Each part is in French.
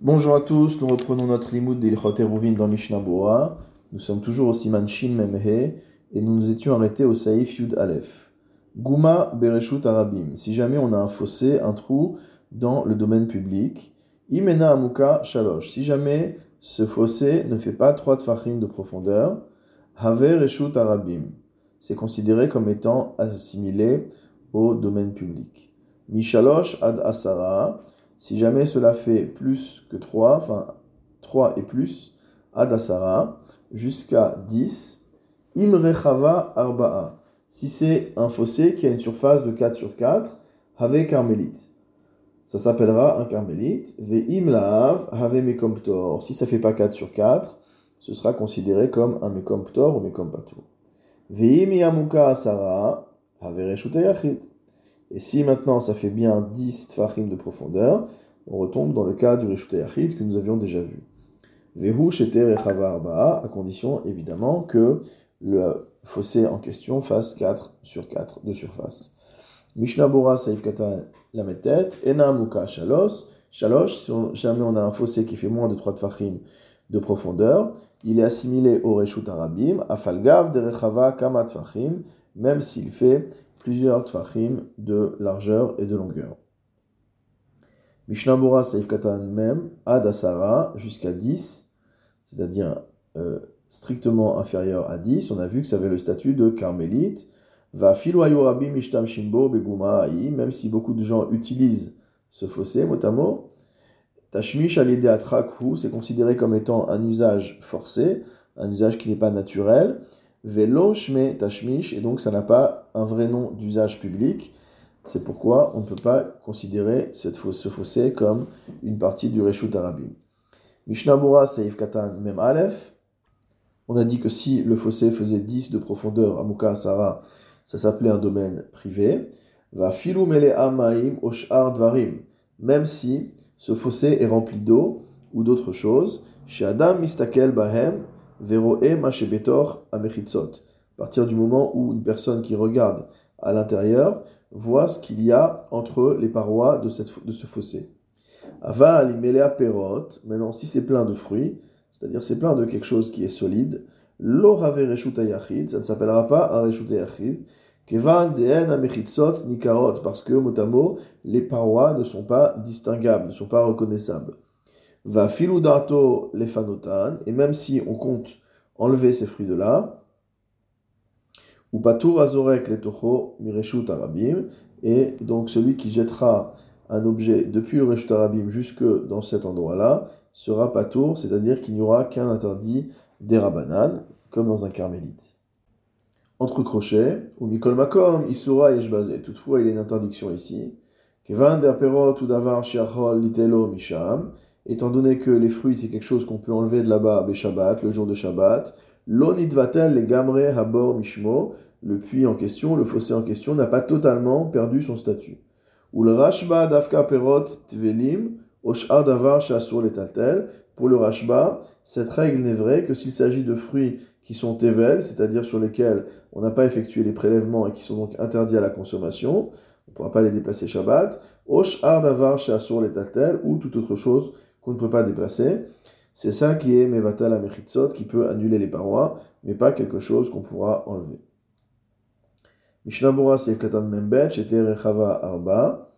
Bonjour à tous, nous reprenons notre limoud d'Ilchot Eruvin dans Mishnah. Nous sommes toujours au Siman Shin Memhe et nous nous étions arrêtés au Saïf Yud Aleph. Guma Bereshut Arabim. Si jamais on a un fossé, un trou dans le domaine public. Imena Amuka Shalosh. Si jamais ce fossé ne fait pas 3 tfachim de profondeur. Have Reshut Arabim. C'est considéré comme étant assimilé au domaine public. Mishalosh Ad Asara. Si jamais cela fait plus que 3, enfin 3 et plus, Adasara, jusqu'à 10, Imrechava Arba'a. Si c'est un fossé qui a une surface de 4 sur 4, Have Carmélite. Ça s'appellera un carmélite. Ve'im la'av have mekomptor. Si ça fait pas 4 sur 4, ce sera considéré comme un mekomptor ou mekompatur. Ve'im yamuka asara have yachid. Et si maintenant ça fait bien 10 tfachim de profondeur, on retombe dans le cas du Reshut Yachid que nous avions déjà vu. Vehu sheter arba'a, à condition évidemment que le fossé en question fasse 4 sur 4 de surface. Mishnah Bora Saif Kata la tête, Ena Muka Shalos, Shalosh, si jamais on a un fossé qui fait moins de 3 tfachim de profondeur, il est assimilé au Reshut Arabim, Afalgav de Rechava Kama Tfachim, même s'il fait plusieurs tfachim de largeur et de longueur. Mishnah Saif Katan même, Ad Asara, jusqu'à 10, c'est-à-dire euh, strictement inférieur à 10, on a vu que ça avait le statut de carmélite. Va filoayorabi mishtam shimbo beguma même si beaucoup de gens utilisent ce fossé, motamo. Tashmish alide atrakhu, c'est considéré comme étant un usage forcé, un usage qui n'est pas naturel. Velo shme tashmish, et donc ça n'a pas un vrai nom d'usage public. C'est pourquoi on ne peut pas considérer ce fossé comme une partie du Reshut Arabim. Mishnah Bora Seif Katan Mem Aleph. On a dit que si le fossé faisait 10 de profondeur à Muka Asara, ça s'appelait un domaine privé. Va filou mele amaim oshar dvarim. Même si ce fossé est rempli d'eau ou d'autres choses. Chez Adam mistakel bahem veroe mashebetor amechitzot. À partir du moment où une personne qui regarde à l'intérieur voit ce qu'il y a entre les parois de, cette, de ce fossé. Ava alimelea perot, maintenant si c'est plein de fruits, c'est-à-dire c'est plein de quelque chose qui est solide, l'orave yachid, ça ne s'appellera pas un reshuta yachid, kevan deen amechitzot nikarot, parce que motamo, les parois ne sont pas distinguables, ne sont pas reconnaissables. Va filudato lefanotan, et même si on compte enlever ces fruits de là, ou patour azorek letocho mireshut arabim, et donc celui qui jettera un objet depuis le reshut arabim jusque dans cet endroit-là sera patour, c'est-à-dire qu'il n'y aura qu'un interdit des rabanan, comme dans un carmélite. Entre crochets, ou mikol makom, isura yeshbazé. Toutefois, il y a une interdiction ici. Kevan der perot ou davar litelo misham, étant donné que les fruits c'est quelque chose qu'on peut enlever de là-bas, Shabbat, le jour de Shabbat, L'onidvatel les gamre habor mishmo, le puits en question, le fossé en question, n'a pas totalement perdu son statut. Ou le rashba dafka perot tvelim, oshar davar shasur letaltel. Pour le rashba, cette règle n'est vraie que s'il s'agit de fruits qui sont tevel, c'est-à-dire sur lesquels on n'a pas effectué les prélèvements et qui sont donc interdits à la consommation, on ne pourra pas les déplacer Shabbat, oshar davar shasur letaltel, ou toute autre chose qu'on ne peut pas déplacer. C'est ça qui est Mevatal Amechitzot, qui peut annuler les parois, mais pas quelque chose qu'on pourra enlever. Mishnah Bora Katan Membet, était Rechava Arba.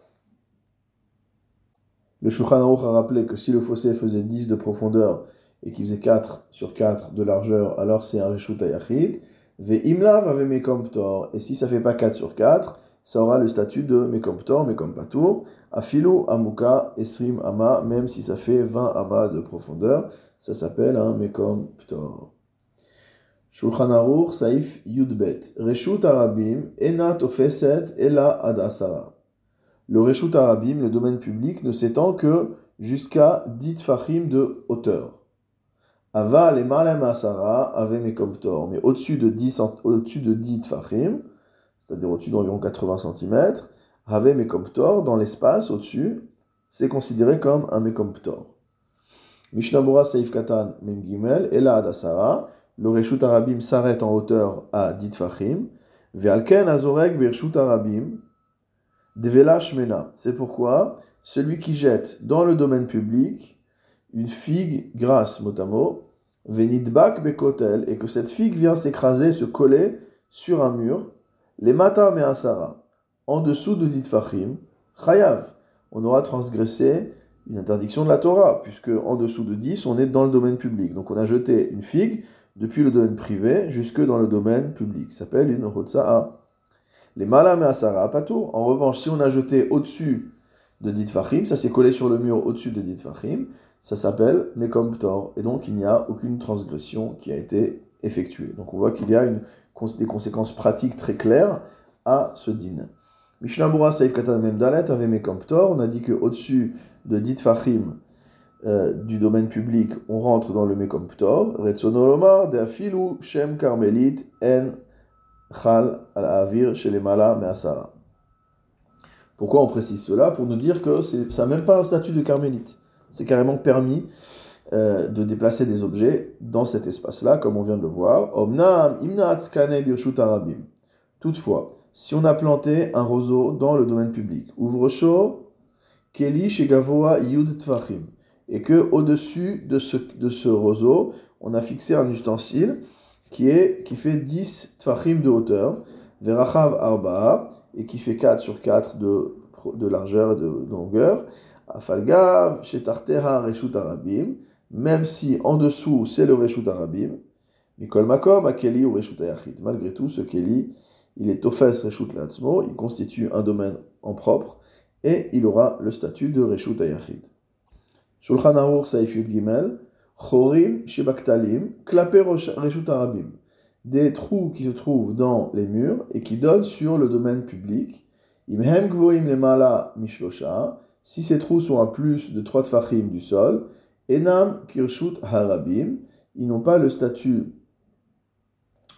Le Shulchan Aruch a rappelé que si le fossé faisait 10 de profondeur et qu'il faisait 4 sur 4 de largeur, alors c'est un Reshut Ayachid. Ve Imlav Mekomptor. Et si ça fait pas 4 sur 4, ça aura le statut de Mekomptor, Mekompatur, Afilu, Amuka, Esrim, Ama, même si ça fait 20 Ama de profondeur, ça s'appelle un Mekomptor. Shulchan Aruch, Saif Yudbet, Reshut Arabim, Enat Ofeset, Ela Adasara. Le Reshut Arabim, le domaine public, ne s'étend que jusqu'à 10 Fahim de hauteur. Ava le Malem Asara, Ave Mekomptor, mais au-dessus de 10, au-dessus de 10 Fahim, c'est-à-dire au-dessus d'environ 80 cm, dans l'espace au-dessus, c'est considéré comme un Mekomptor. Mishnabura Seif Katan Mem Gimel, Ela Adasara, le Reshut Arabim s'arrête en hauteur à Dit Fachim, Ve'alken Azorek Bershut Arabim, Devela Shmena. C'est pourquoi celui qui jette dans le domaine public une figue grasse, mot à mot, venidbak bekotel, et que cette figue vient s'écraser, se coller sur un mur, les mata me asara, en dessous de ditfachim, chayav, on aura transgressé une interdiction de la Torah, puisque en dessous de 10, on est dans le domaine public. Donc on a jeté une figue depuis le domaine privé jusque dans le domaine public. Ça s'appelle une hotsa'a. Les malam et asara tout. En revanche, si on a jeté au-dessus de Ditfachim, ça s'est collé sur le mur au-dessus de Ditfachim, ça s'appelle Mekom Et donc il n'y a aucune transgression qui a été Donc on voit qu'il y a des conséquences pratiques très claires à ce din. Mishnah Saif Katan Memdalet avait On a dit qu'au-dessus de Ditfachim, euh, du domaine public, on rentre dans le Mekom Ptor. Retsonolomar de Afilu Shem Karmelit En Chal al Avir chez les Mala Measara. Pourquoi on précise cela? Pour nous dire que ça n'a même pas un statut de carmélite. C'est carrément permis euh, de déplacer des objets dans cet espace-là, comme on vient de le voir. Omnam arabim. Toutefois, si on a planté un roseau dans le domaine public, ouvre chaud, keli shegavoa yud tvachim, et que au-dessus de ce, de ce roseau, on a fixé un ustensile qui, est, qui fait 10 tvachim de hauteur, verachav arba, et qui fait 4 sur 4 de, de largeur et de, longueur, afalgav shetarteha reshut arabim, même si en dessous c'est le reshut arabim, mikol makom akeli ou reshut ayachid. Malgré tout, ce keli, il est tofes reshut latzmo, il constitue un domaine en propre, et il aura le statut de reshut ayachid. Shulchan Aruch Gimel, Chorim Shebaktalim, Klape Reshut Arabim des trous qui se trouvent dans les murs et qui donnent sur le domaine public. Imhem gvoim lemala mishlosha, si ces trous sont à plus de 3 tfachim du sol, enam kirshut harabim, ils n'ont pas le statut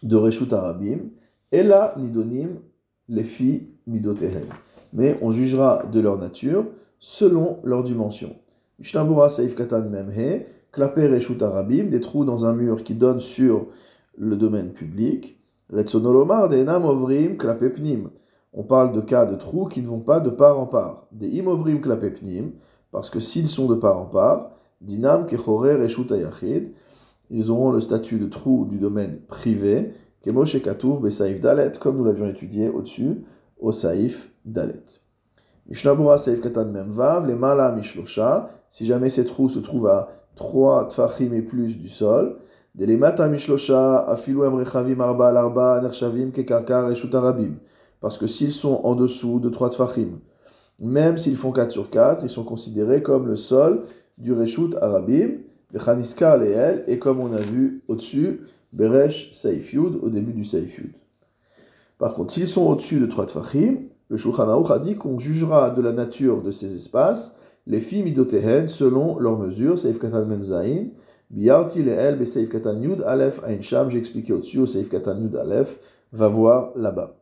de reshut harabim, ela nidonim lefi midotehen. Mais on jugera de leur nature selon leur dimension. Mishnabura saif katan memhe, klaper reshut harabim, des trous dans un mur qui donnent sur le domaine public. ovrim On parle de cas de trous qui ne vont pas de part en part. Des imovrim klapepnim, parce que s'ils sont de part en part, dinam kechore reshut ayachid, ils auront le statut de trou du domaine privé, kemoshe katuv besaif dalet, comme nous l'avions étudié au-dessus, au saif dalet. Mishnabura saif katan memvav, les mala mishlosha, si jamais ces trous se trouvent à 3 tfachim et plus du sol, parce que s'ils sont en dessous de 3 tfachim, même s'ils font 4 sur 4, ils sont considérés comme le sol du reshut arabim, bechaniska leel, et comme on a vu au-dessus, beresh saifyud, au début du saifyud. Par contre, s'ils sont au-dessus de 3 tfachim, le Shulchan a dit qu'on jugera de la nature de ces espaces les filles midotehen selon leurs mesures, saif katan memzain, Biarti le'el be Seif Katan Yud Aleph Ain j'ai expliqué au-dessus, au Seif Katan Yud Aleph, va voir là-bas.